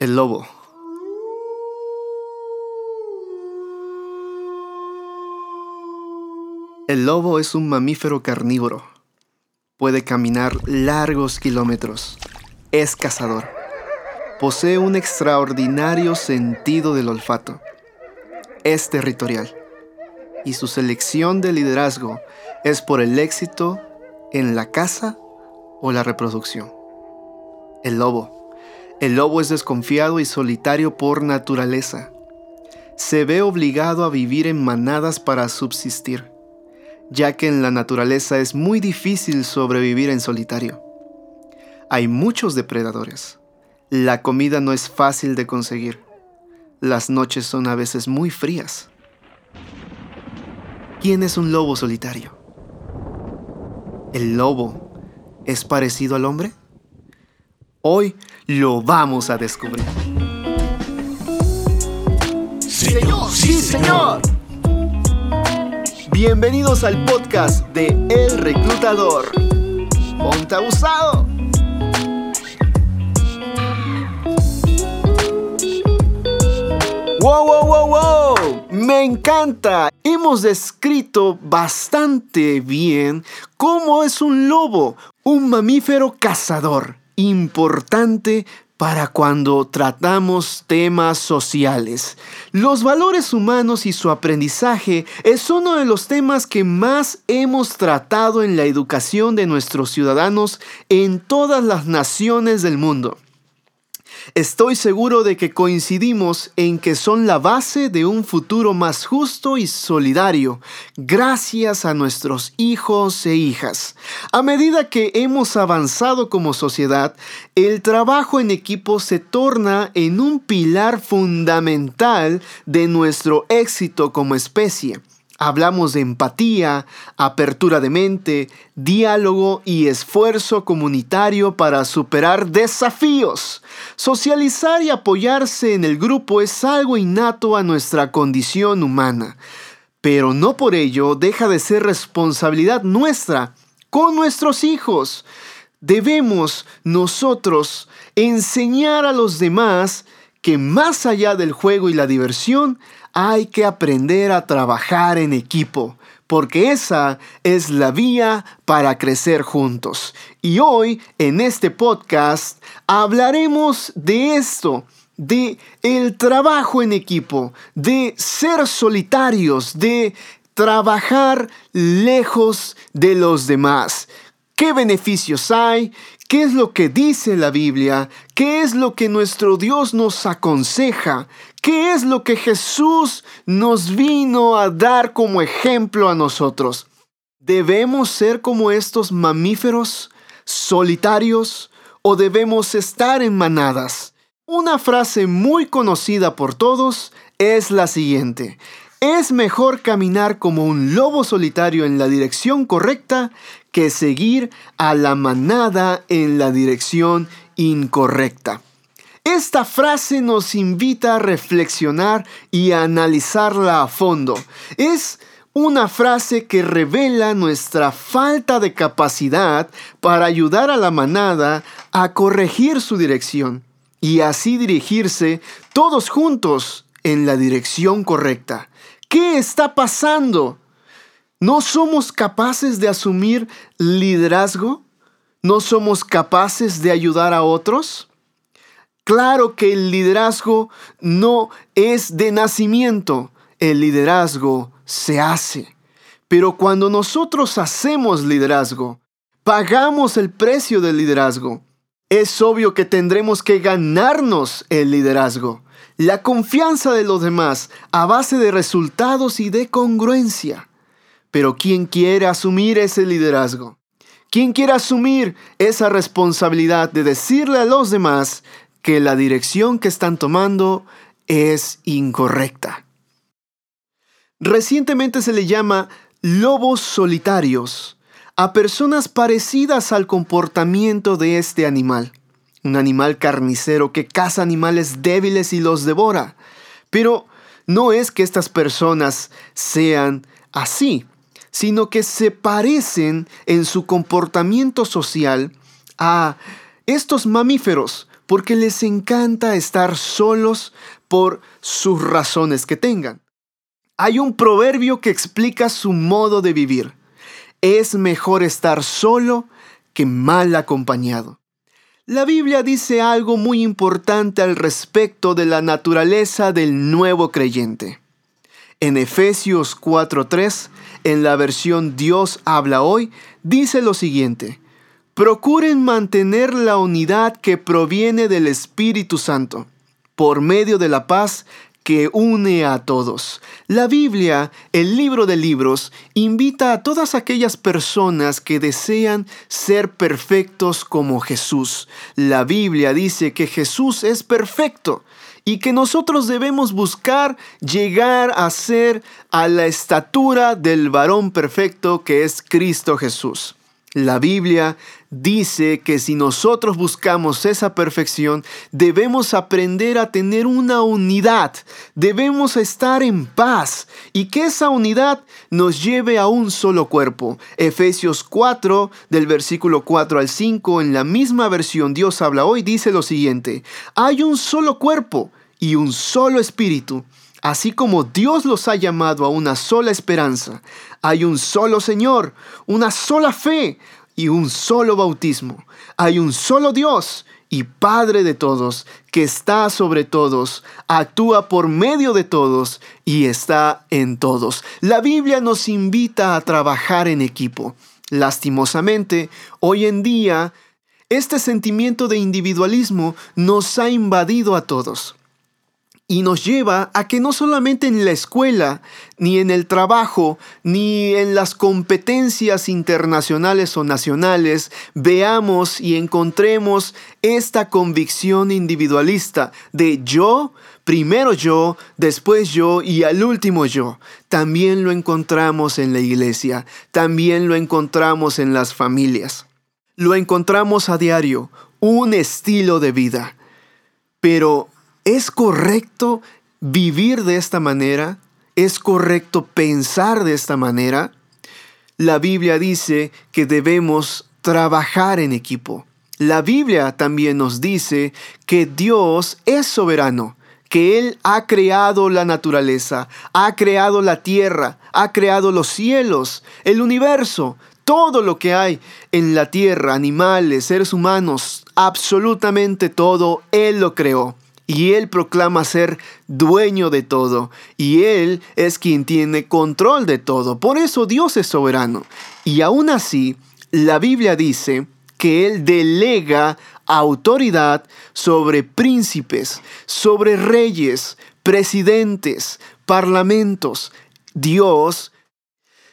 El lobo. El lobo es un mamífero carnívoro. Puede caminar largos kilómetros. Es cazador. Posee un extraordinario sentido del olfato. Es territorial. Y su selección de liderazgo es por el éxito en la caza o la reproducción. El lobo el lobo es desconfiado y solitario por naturaleza. Se ve obligado a vivir en manadas para subsistir, ya que en la naturaleza es muy difícil sobrevivir en solitario. Hay muchos depredadores. La comida no es fácil de conseguir. Las noches son a veces muy frías. ¿Quién es un lobo solitario? ¿El lobo es parecido al hombre? Hoy lo vamos a descubrir. Señor, sí, señor. Bienvenidos al podcast de El Reclutador. Ponte abusado. ¡Wow, wow, wow, wow! Me encanta. Hemos descrito bastante bien cómo es un lobo, un mamífero cazador importante para cuando tratamos temas sociales. Los valores humanos y su aprendizaje es uno de los temas que más hemos tratado en la educación de nuestros ciudadanos en todas las naciones del mundo. Estoy seguro de que coincidimos en que son la base de un futuro más justo y solidario, gracias a nuestros hijos e hijas. A medida que hemos avanzado como sociedad, el trabajo en equipo se torna en un pilar fundamental de nuestro éxito como especie. Hablamos de empatía, apertura de mente, diálogo y esfuerzo comunitario para superar desafíos. Socializar y apoyarse en el grupo es algo innato a nuestra condición humana, pero no por ello deja de ser responsabilidad nuestra con nuestros hijos. Debemos nosotros enseñar a los demás que más allá del juego y la diversión, hay que aprender a trabajar en equipo, porque esa es la vía para crecer juntos. Y hoy en este podcast hablaremos de esto, de el trabajo en equipo, de ser solitarios, de trabajar lejos de los demás. ¿Qué beneficios hay? ¿Qué es lo que dice la Biblia? ¿Qué es lo que nuestro Dios nos aconseja? ¿Qué es lo que Jesús nos vino a dar como ejemplo a nosotros? ¿Debemos ser como estos mamíferos solitarios o debemos estar en manadas? Una frase muy conocida por todos es la siguiente. Es mejor caminar como un lobo solitario en la dirección correcta que seguir a la manada en la dirección incorrecta. Esta frase nos invita a reflexionar y a analizarla a fondo. Es una frase que revela nuestra falta de capacidad para ayudar a la manada a corregir su dirección y así dirigirse todos juntos en la dirección correcta. ¿Qué está pasando? ¿No somos capaces de asumir liderazgo? ¿No somos capaces de ayudar a otros? Claro que el liderazgo no es de nacimiento, el liderazgo se hace. Pero cuando nosotros hacemos liderazgo, pagamos el precio del liderazgo. Es obvio que tendremos que ganarnos el liderazgo la confianza de los demás a base de resultados y de congruencia. Pero ¿quién quiere asumir ese liderazgo? ¿Quién quiere asumir esa responsabilidad de decirle a los demás que la dirección que están tomando es incorrecta? Recientemente se le llama lobos solitarios a personas parecidas al comportamiento de este animal un animal carnicero que caza animales débiles y los devora. Pero no es que estas personas sean así, sino que se parecen en su comportamiento social a estos mamíferos porque les encanta estar solos por sus razones que tengan. Hay un proverbio que explica su modo de vivir. Es mejor estar solo que mal acompañado. La Biblia dice algo muy importante al respecto de la naturaleza del nuevo creyente. En Efesios 4:3, en la versión Dios habla hoy, dice lo siguiente, procuren mantener la unidad que proviene del Espíritu Santo, por medio de la paz que une a todos. La Biblia, el libro de libros, invita a todas aquellas personas que desean ser perfectos como Jesús. La Biblia dice que Jesús es perfecto y que nosotros debemos buscar llegar a ser a la estatura del varón perfecto que es Cristo Jesús. La Biblia dice que si nosotros buscamos esa perfección, debemos aprender a tener una unidad, debemos estar en paz y que esa unidad nos lleve a un solo cuerpo. Efesios 4, del versículo 4 al 5, en la misma versión Dios habla hoy, dice lo siguiente, hay un solo cuerpo y un solo espíritu. Así como Dios los ha llamado a una sola esperanza, hay un solo Señor, una sola fe y un solo bautismo. Hay un solo Dios y Padre de todos, que está sobre todos, actúa por medio de todos y está en todos. La Biblia nos invita a trabajar en equipo. Lastimosamente, hoy en día, este sentimiento de individualismo nos ha invadido a todos y nos lleva a que no solamente en la escuela, ni en el trabajo, ni en las competencias internacionales o nacionales, veamos y encontremos esta convicción individualista de yo, primero yo, después yo y al último yo. También lo encontramos en la iglesia, también lo encontramos en las familias. Lo encontramos a diario, un estilo de vida. Pero ¿Es correcto vivir de esta manera? ¿Es correcto pensar de esta manera? La Biblia dice que debemos trabajar en equipo. La Biblia también nos dice que Dios es soberano, que Él ha creado la naturaleza, ha creado la tierra, ha creado los cielos, el universo, todo lo que hay en la tierra, animales, seres humanos, absolutamente todo, Él lo creó y Él proclama ser dueño de todo y Él es quien tiene control de todo. Por eso Dios es soberano. Y aún así, la Biblia dice que Él delega autoridad sobre príncipes, sobre reyes, presidentes, parlamentos. Dios,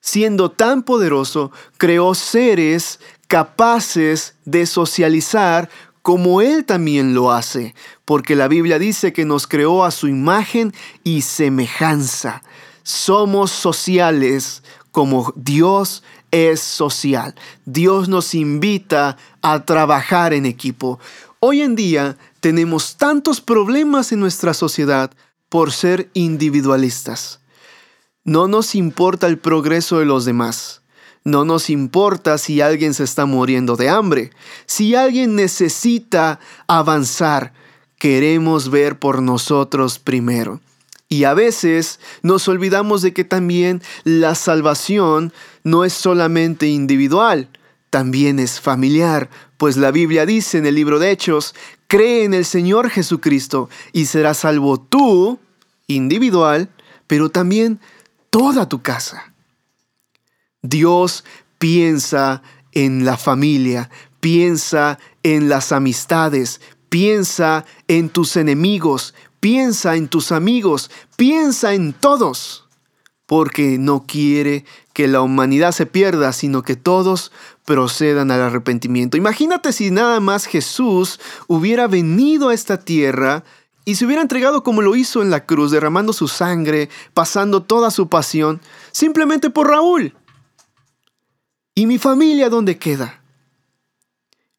siendo tan poderoso, creó seres capaces de socializar como Él también lo hace, porque la Biblia dice que nos creó a su imagen y semejanza. Somos sociales como Dios es social. Dios nos invita a trabajar en equipo. Hoy en día tenemos tantos problemas en nuestra sociedad por ser individualistas. No nos importa el progreso de los demás. No nos importa si alguien se está muriendo de hambre. Si alguien necesita avanzar, queremos ver por nosotros primero. Y a veces nos olvidamos de que también la salvación no es solamente individual, también es familiar, pues la Biblia dice en el libro de Hechos, cree en el Señor Jesucristo y serás salvo tú, individual, pero también toda tu casa. Dios piensa en la familia, piensa en las amistades, piensa en tus enemigos, piensa en tus amigos, piensa en todos, porque no quiere que la humanidad se pierda, sino que todos procedan al arrepentimiento. Imagínate si nada más Jesús hubiera venido a esta tierra y se hubiera entregado como lo hizo en la cruz, derramando su sangre, pasando toda su pasión, simplemente por Raúl. ¿Y mi familia dónde queda?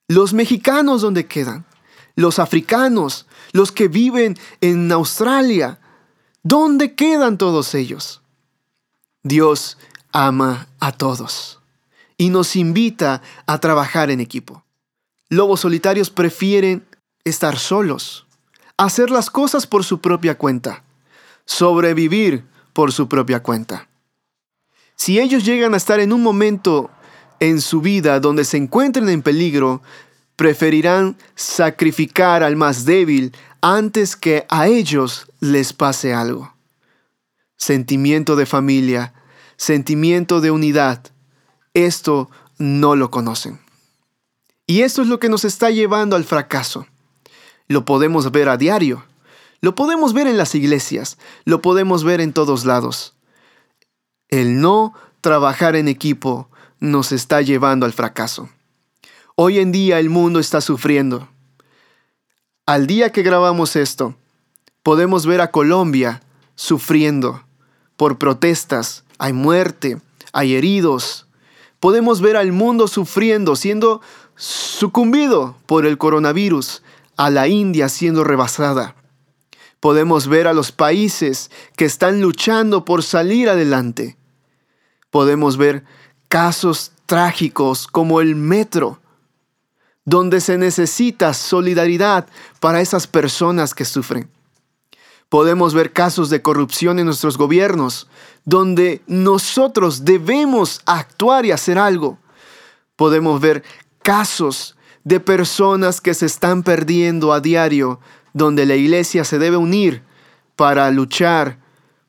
Los mexicanos dónde quedan? Los africanos, los que viven en Australia, ¿dónde quedan todos ellos? Dios ama a todos y nos invita a trabajar en equipo. Lobos solitarios prefieren estar solos, hacer las cosas por su propia cuenta, sobrevivir por su propia cuenta. Si ellos llegan a estar en un momento en su vida donde se encuentren en peligro, preferirán sacrificar al más débil antes que a ellos les pase algo. Sentimiento de familia, sentimiento de unidad, esto no lo conocen. Y esto es lo que nos está llevando al fracaso. Lo podemos ver a diario, lo podemos ver en las iglesias, lo podemos ver en todos lados. El no trabajar en equipo nos está llevando al fracaso. Hoy en día el mundo está sufriendo. Al día que grabamos esto, podemos ver a Colombia sufriendo por protestas, hay muerte, hay heridos. Podemos ver al mundo sufriendo, siendo sucumbido por el coronavirus, a la India siendo rebasada. Podemos ver a los países que están luchando por salir adelante. Podemos ver casos trágicos como el metro, donde se necesita solidaridad para esas personas que sufren. Podemos ver casos de corrupción en nuestros gobiernos, donde nosotros debemos actuar y hacer algo. Podemos ver casos de personas que se están perdiendo a diario, donde la iglesia se debe unir para luchar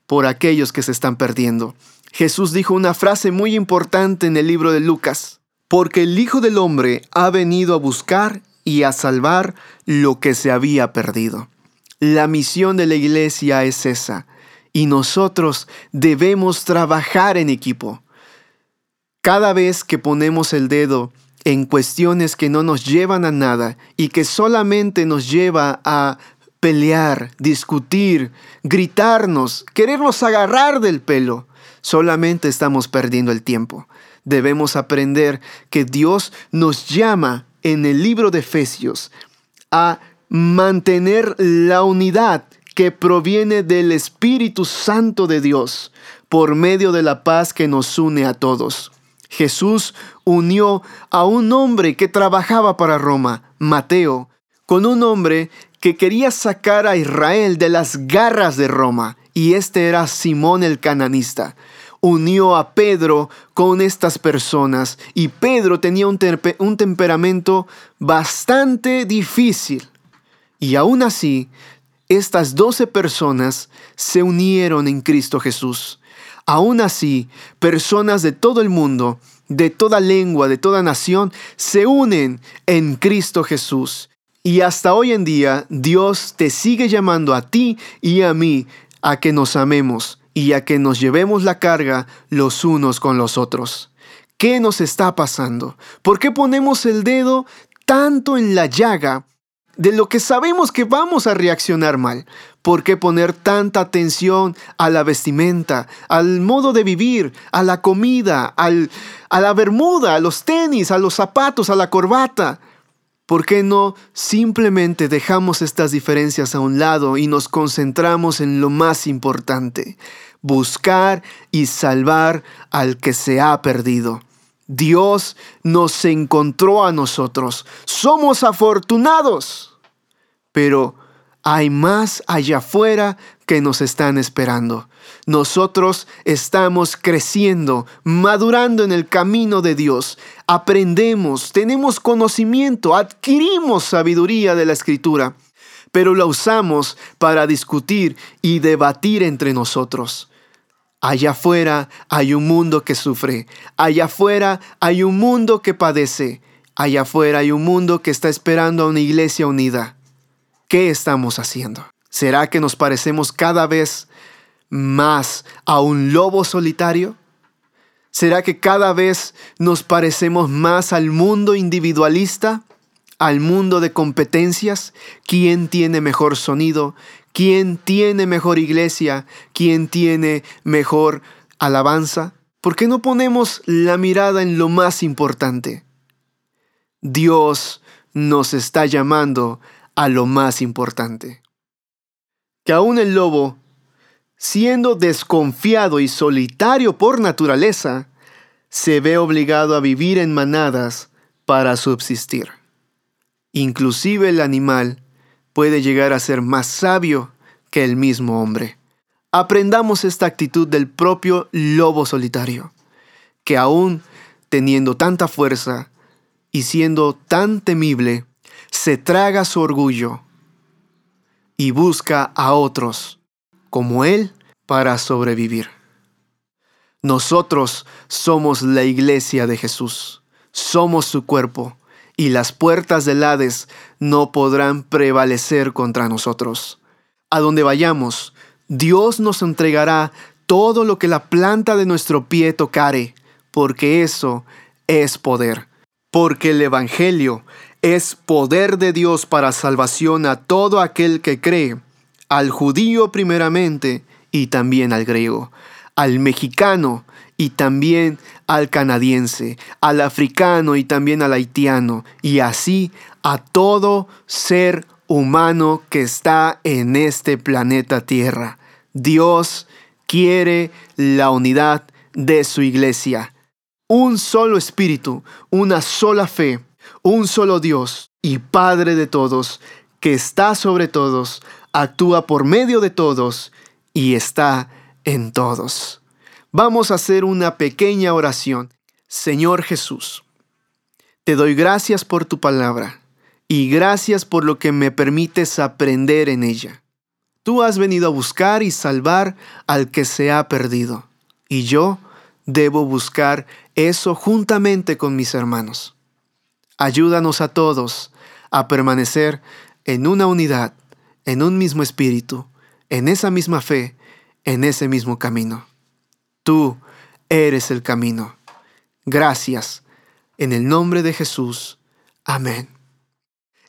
por aquellos que se están perdiendo. Jesús dijo una frase muy importante en el libro de Lucas porque el Hijo del Hombre ha venido a buscar y a salvar lo que se había perdido. La misión de la iglesia es esa, y nosotros debemos trabajar en equipo. Cada vez que ponemos el dedo en cuestiones que no nos llevan a nada y que solamente nos lleva a pelear, discutir, gritarnos, querernos agarrar del pelo, solamente estamos perdiendo el tiempo debemos aprender que Dios nos llama en el libro de Efesios a mantener la unidad que proviene del Espíritu Santo de Dios por medio de la paz que nos une a todos. Jesús unió a un hombre que trabajaba para Roma, Mateo, con un hombre que quería sacar a Israel de las garras de Roma, y este era Simón el cananista unió a Pedro con estas personas y Pedro tenía un, temperamento bastante difícil. Y aún así, estas doce personas se unieron en Cristo Jesús. Aún así, personas de todo el mundo, de toda lengua, de toda nación, se unen en Cristo Jesús. Y hasta hoy en día Dios te sigue llamando a ti y a mí a que nos amemos y a que nos llevemos la carga los unos con los otros. ¿Qué nos está pasando? ¿Por qué ponemos el dedo tanto en la llaga de lo que sabemos que vamos a reaccionar mal? ¿Por qué poner tanta atención a la vestimenta, al modo de vivir, a la comida, al, a la bermuda, a los tenis, a los zapatos, a la corbata? ¿Por qué no simplemente dejamos estas diferencias a un lado y nos concentramos en lo más importante? Buscar y salvar al que se ha perdido. Dios nos encontró a nosotros. Somos afortunados. Pero hay más allá afuera que nos están esperando. Nosotros estamos creciendo, madurando en el camino de Dios. Aprendemos, tenemos conocimiento, adquirimos sabiduría de la Escritura, pero la usamos para discutir y debatir entre nosotros. Allá afuera hay un mundo que sufre, allá afuera hay un mundo que padece, allá afuera hay un mundo que está esperando a una iglesia unida. ¿Qué estamos haciendo? ¿Será que nos parecemos cada vez más a un lobo solitario? ¿Será que cada vez nos parecemos más al mundo individualista? ¿Al mundo de competencias? ¿Quién tiene mejor sonido? ¿Quién tiene mejor iglesia? ¿Quién tiene mejor alabanza? ¿Por qué no ponemos la mirada en lo más importante? Dios nos está llamando a lo más importante. Que aún el lobo, siendo desconfiado y solitario por naturaleza, se ve obligado a vivir en manadas para subsistir. Inclusive el animal puede llegar a ser más sabio que el mismo hombre. Aprendamos esta actitud del propio lobo solitario, que aún teniendo tanta fuerza y siendo tan temible, se traga su orgullo y busca a otros como él para sobrevivir. Nosotros somos la iglesia de Jesús, somos su cuerpo, y las puertas del Hades no podrán prevalecer contra nosotros. A donde vayamos, Dios nos entregará todo lo que la planta de nuestro pie tocare, porque eso es poder. Porque el Evangelio es poder de Dios para salvación a todo aquel que cree, al judío primeramente y también al griego, al mexicano y también al canadiense, al africano y también al haitiano, y así a todo ser humano que está en este planeta Tierra. Dios quiere la unidad de su iglesia. Un solo espíritu, una sola fe, un solo Dios y Padre de todos, que está sobre todos, actúa por medio de todos y está en todos. Vamos a hacer una pequeña oración. Señor Jesús, te doy gracias por tu palabra y gracias por lo que me permites aprender en ella. Tú has venido a buscar y salvar al que se ha perdido, y yo debo buscar eso juntamente con mis hermanos. Ayúdanos a todos a permanecer en una unidad, en un mismo espíritu, en esa misma fe, en ese mismo camino. Tú eres el camino. Gracias. En el nombre de Jesús. Amén.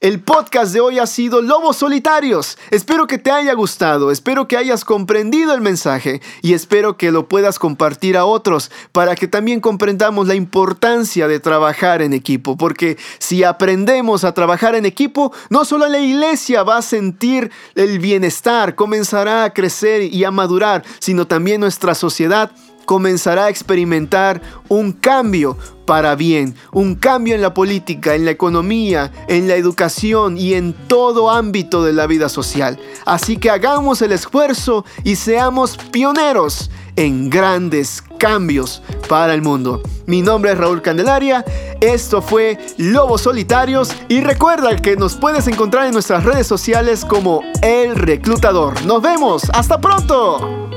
El podcast de hoy ha sido Lobos Solitarios. Espero que te haya gustado, espero que hayas comprendido el mensaje y espero que lo puedas compartir a otros para que también comprendamos la importancia de trabajar en equipo, porque si aprendemos a trabajar en equipo, no solo la iglesia va a sentir el bienestar, comenzará a crecer y a madurar, sino también nuestra sociedad comenzará a experimentar un cambio para bien, un cambio en la política, en la economía, en la educación y en todo ámbito de la vida social. Así que hagamos el esfuerzo y seamos pioneros en grandes cambios para el mundo. Mi nombre es Raúl Candelaria, esto fue Lobos Solitarios y recuerda que nos puedes encontrar en nuestras redes sociales como El Reclutador. Nos vemos, hasta pronto.